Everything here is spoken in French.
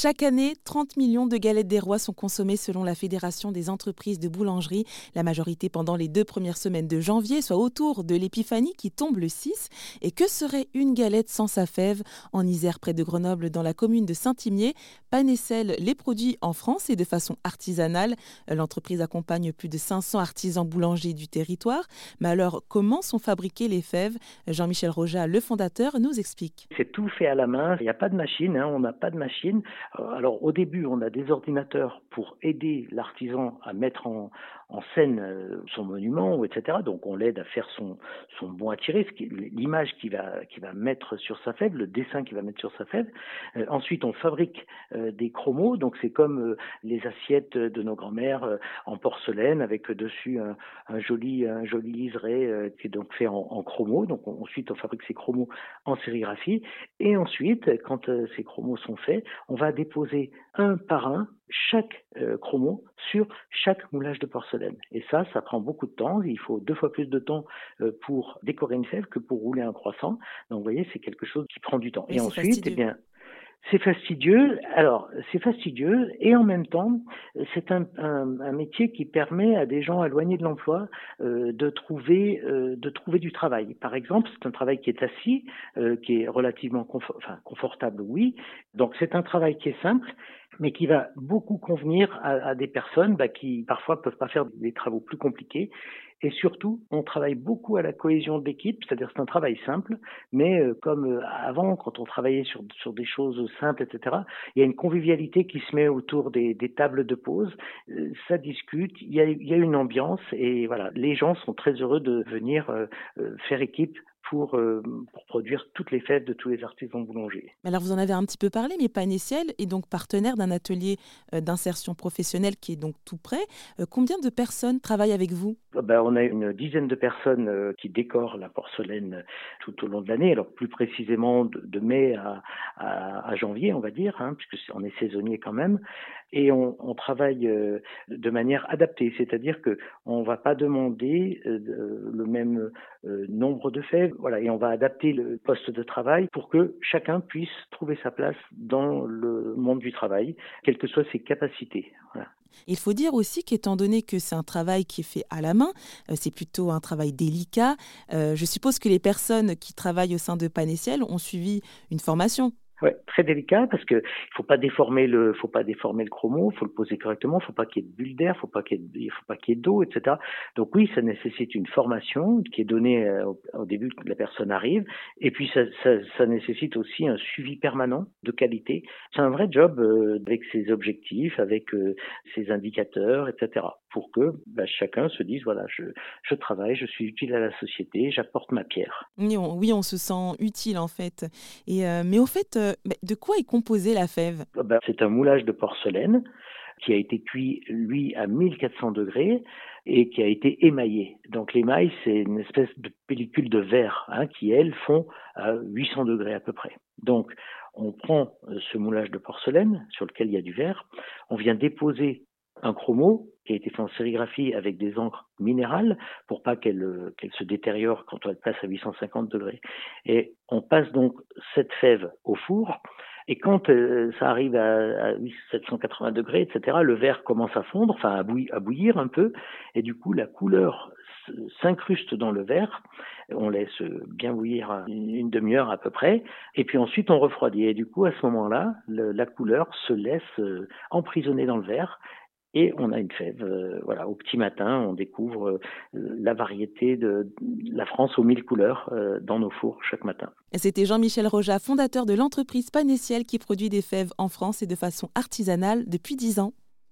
Chaque année, 30 millions de galettes des rois sont consommées selon la Fédération des entreprises de boulangerie, la majorité pendant les deux premières semaines de janvier, soit autour de l'épiphanie qui tombe le 6. Et que serait une galette sans sa fève? En Isère, près de Grenoble, dans la commune de Saint-Imier, Panessel les produits en France et de façon artisanale. L'entreprise accompagne plus de 500 artisans boulangers du territoire. Mais alors, comment sont fabriquées les fèves? Jean-Michel Roja, le fondateur, nous explique. C'est tout fait à la main, il n'y a pas de machine, hein. on n'a pas de machine. Euh, alors au début, on a des ordinateurs pour aider l'artisan à mettre en, en scène euh, son monument, etc. Donc on l'aide à faire son, son bon à tirer, l'image qu'il va, qui va mettre sur sa fève, le dessin qu'il va mettre sur sa fève. Euh, ensuite, on fabrique euh, des chromos, donc c'est comme les assiettes de nos grands-mères en porcelaine avec dessus un, un, joli, un joli liseré qui est donc fait en, en chromo. Donc ensuite, on fabrique ces chromos en sérigraphie. Et ensuite, quand ces chromos sont faits, on va déposer un par un chaque chromo sur chaque moulage de porcelaine. Et ça, ça prend beaucoup de temps. Il faut deux fois plus de temps euh, pour décorer une fève que pour rouler un croissant. Donc, vous voyez, c'est quelque chose qui prend du temps. Et, ensuite, eh bien, c'est fastidieux. Alors, c'est fastidieux et en même temps, c'est un, métier qui permet à des gens éloignés de l'emploi euh, de trouver euh, de trouver du travail. Par exemple, c'est un travail qui est assis, qui est relativement confortable, oui. Donc, c'est un travail qui est simple mais qui va beaucoup convenir à, des personnes bah, qui parfois peuvent pas faire des travaux plus compliqués. Et surtout, on travaille beaucoup à la cohésion de l'équipe, c'est-à-dire c'est un travail simple, mais euh, comme euh, avant, quand on travaillait sur, sur des choses simples, etc., il y a une convivialité qui se met autour des, des tables de pause, euh, ça discute, il y, a, il y, a, une ambiance, et voilà, les gens sont très heureux de venir faire équipe pour, pour, produire toutes les fêtes de tous les artisans boulangers. Alors vous en avez un petit peu parlé, mais Panessiel est donc partenaire d'un atelier d'insertion professionnelle qui est donc tout. Euh, combien de personnes travaillent avec vous? Ben, On a une dizaine de personnes qui décorent la porcelaine tout au long de l'année, alors plus précisément de, mai à, janvier, on va dire, hein, puisque on est saisonnier quand même, et on, travaille de manière adaptée, c'est-à-dire que on va pas demander le même nombre de fèves voilà, et on va adapter le poste de travail pour que chacun puisse trouver sa place dans le monde du travail, quelles que soient ses capacités. Il faut dire aussi qu'étant donné que c'est un travail qui est fait à la main, euh, c'est plutôt un travail délicat, euh, je suppose que les personnes qui travaillent au sein de Panessiel ont suivi une formation. Ouais, très délicat parce que il faut pas déformer le, faut pas déformer le chromo, faut le poser correctement, faut pas qu'il y ait de bulles d'air, faut pas qu'il y ait, faut pas qu'il y ait d'eau, etc. Donc oui, ça nécessite une formation qui est donnée euh, au, début que la personne arrive, et puis ça, ça, ça, nécessite aussi un suivi permanent de qualité. C'est un vrai job euh, avec ses objectifs, avec euh, ses indicateurs, etc. Pour que bah, chacun se dise voilà, je, je travaille, je suis utile à la société, j'apporte ma pierre. Oui on, oui, on se sent utile en fait. Et mais au fait de quoi est composée la fève? Ah ben, C'est un moulage de porcelaine qui a été cuit, lui, à 1400 degrés et qui a été émaillé. Donc l'émail, c'est une espèce de pellicule de verre hein, qui, elles, font à 800 degrés à peu près. Donc on prend euh, ce moulage de porcelaine sur lequel il y a du verre, on vient déposer un chromo qui a été fait en sérigraphie avec des encres minérales pour pas qu'elle euh, qu'elle se détériore quand elle passe à 850 degrés. Et on passe donc cette fève au four. Et quand euh, ça arrive à, à 780 degrés, etc., le verre commence à fondre, enfin à bouillir, à bouillir un peu, et du coup la couleur s'incruste dans le verre. On laisse bien bouillir une demi-heure à peu près, et puis ensuite on refroidit. Et du coup, à ce moment-là, la couleur se laisse euh, emprisonner dans le verre, et on a une fève. Euh, voilà, au petit matin, on découvre euh, la variété de la France aux mille couleurs euh, dans nos fours chaque matin. C'était Jean-Michel Roja, fondateur de l'entreprise Panessiel qui produit des fèves en France et de façon artisanale depuis dix ans.